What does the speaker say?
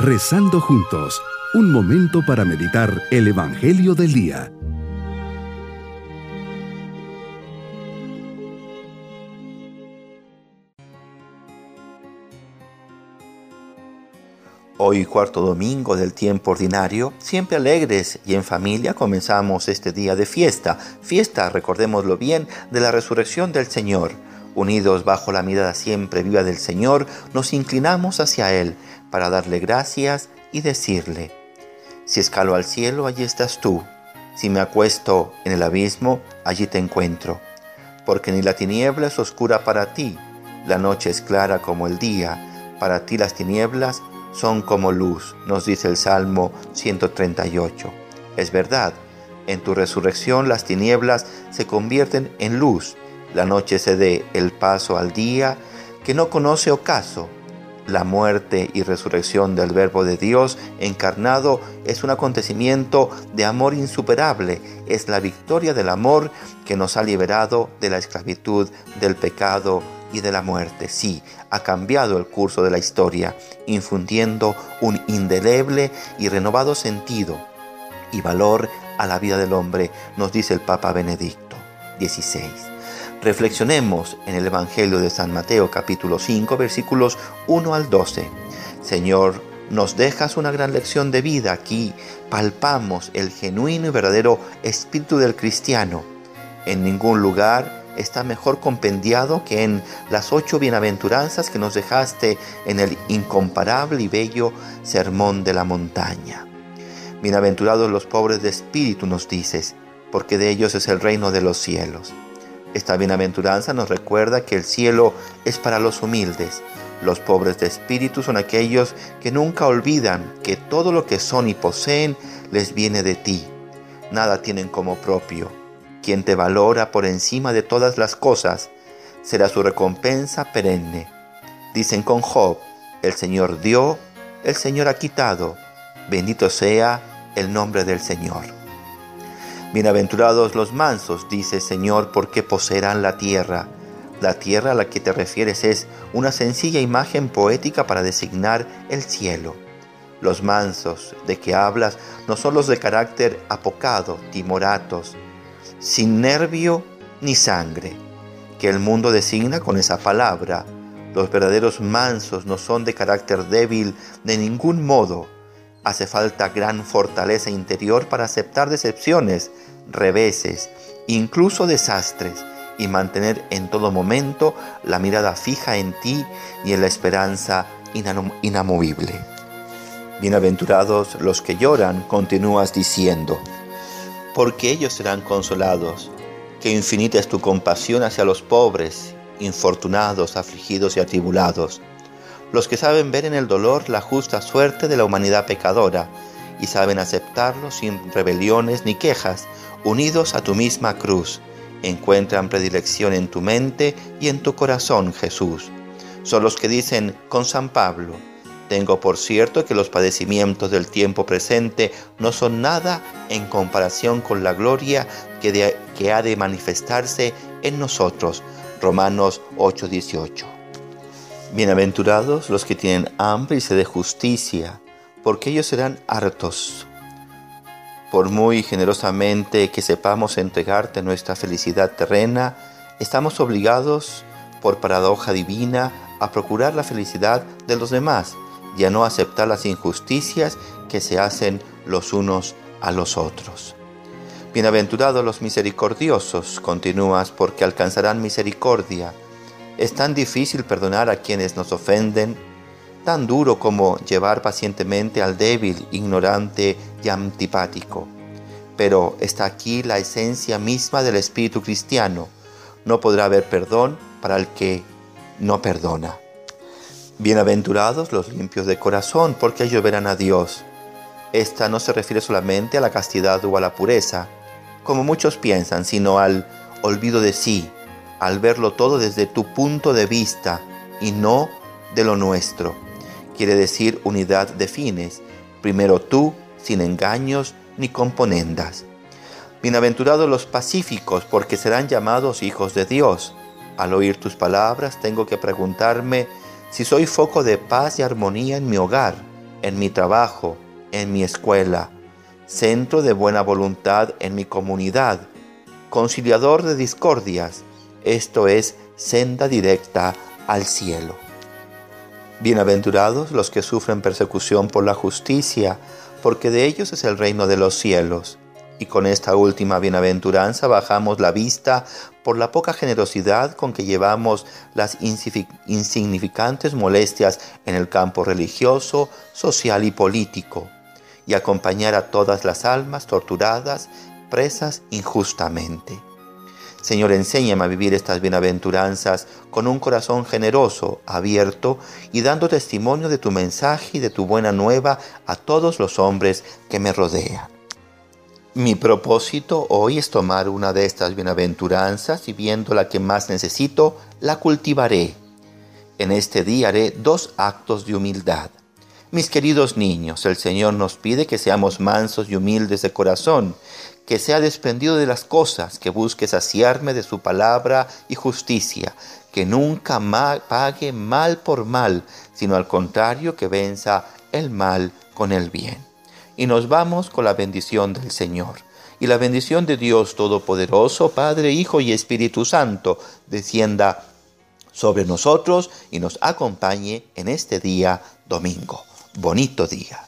Rezando juntos, un momento para meditar el Evangelio del Día. Hoy, cuarto domingo del tiempo ordinario, siempre alegres y en familia comenzamos este día de fiesta, fiesta, recordémoslo bien, de la resurrección del Señor. Unidos bajo la mirada siempre viva del Señor, nos inclinamos hacia Él para darle gracias y decirle, si escalo al cielo, allí estás tú, si me acuesto en el abismo, allí te encuentro, porque ni la tiniebla es oscura para ti, la noche es clara como el día, para ti las tinieblas son como luz, nos dice el Salmo 138. Es verdad, en tu resurrección las tinieblas se convierten en luz, la noche se dé el paso al día que no conoce ocaso. La muerte y resurrección del Verbo de Dios encarnado es un acontecimiento de amor insuperable, es la victoria del amor que nos ha liberado de la esclavitud, del pecado y de la muerte. Sí, ha cambiado el curso de la historia, infundiendo un indeleble y renovado sentido y valor a la vida del hombre, nos dice el Papa Benedicto XVI. Reflexionemos en el Evangelio de San Mateo capítulo 5 versículos 1 al 12. Señor, nos dejas una gran lección de vida aquí. Palpamos el genuino y verdadero espíritu del cristiano. En ningún lugar está mejor compendiado que en las ocho bienaventuranzas que nos dejaste en el incomparable y bello Sermón de la Montaña. Bienaventurados los pobres de espíritu, nos dices, porque de ellos es el reino de los cielos. Esta bienaventuranza nos recuerda que el cielo es para los humildes. Los pobres de espíritu son aquellos que nunca olvidan que todo lo que son y poseen les viene de ti. Nada tienen como propio quien te valora por encima de todas las cosas, será su recompensa perenne. Dicen con Job, el Señor dio, el Señor ha quitado, bendito sea el nombre del Señor. Bienaventurados los mansos, dice Señor, porque poseerán la tierra. La tierra a la que te refieres es una sencilla imagen poética para designar el cielo. Los mansos de que hablas no son los de carácter apocado, timoratos, sin nervio ni sangre, que el mundo designa con esa palabra. Los verdaderos mansos no son de carácter débil de ningún modo. Hace falta gran fortaleza interior para aceptar decepciones, reveses, incluso desastres, y mantener en todo momento la mirada fija en ti y en la esperanza inamovible. Bienaventurados los que lloran, continúas diciendo porque ellos serán consolados. Que infinita es tu compasión hacia los pobres, infortunados, afligidos y atribulados, los que saben ver en el dolor la justa suerte de la humanidad pecadora y saben aceptarlo sin rebeliones ni quejas, unidos a tu misma cruz. Encuentran predilección en tu mente y en tu corazón, Jesús. Son los que dicen con San Pablo, tengo por cierto que los padecimientos del tiempo presente no son nada en comparación con la gloria que, ha de manifestarse en nosotros. Romanos 8:18. Bienaventurados los que tienen hambre y sed de justicia, porque ellos serán hartos. Por muy generosamente que sepamos entregarte nuestra felicidad terrena, estamos obligados, por paradoja divina, a procurar la felicidad de los demás y a no aceptar las injusticias que se hacen los unos a los otros. Bienaventurados los misericordiosos, continúas, porque alcanzarán misericordia. Es tan difícil perdonar a quienes nos ofenden, tan duro como llevar pacientemente al débil, ignorante y antipático. Pero está aquí la esencia misma del espíritu cristiano. No podrá haber perdón para el que no perdona. Bienaventurados los limpios de corazón, porque ellos verán a Dios. Esta no se refiere solamente a la castidad o a la pureza, como muchos piensan, sino al olvido de sí, al verlo todo desde tu punto de vista y no de lo nuestro. Quiere decir unidad de fines, primero tú, sin engaños ni componendas. Bienaventurados los pacíficos, porque serán llamados hijos de Dios. Al oír tus palabras tengo que preguntarme, si soy foco de paz y armonía en mi hogar, en mi trabajo, en mi escuela, centro de buena voluntad en mi comunidad, conciliador de discordias, esto es senda directa al cielo. Bienaventurados los que sufren persecución por la justicia, porque de ellos es el reino de los cielos. Y con esta última bienaventuranza bajamos la vista por la poca generosidad con que llevamos las insignificantes molestias en el campo religioso, social y político, y acompañar a todas las almas torturadas, presas injustamente. Señor, enséñame a vivir estas bienaventuranzas con un corazón generoso, abierto y dando testimonio de tu mensaje y de tu buena nueva a todos los hombres que me rodean. Mi propósito hoy es tomar una de estas bienaventuranzas y viendo la que más necesito, la cultivaré. En este día haré dos actos de humildad. Mis queridos niños, el Señor nos pide que seamos mansos y humildes de corazón, que sea desprendido de las cosas, que busque saciarme de su palabra y justicia, que nunca pague mal por mal, sino al contrario que venza el mal con el bien y nos vamos con la bendición del Señor. Y la bendición de Dios Todopoderoso, Padre, Hijo y Espíritu Santo, descienda sobre nosotros y nos acompañe en este día domingo. Bonito día.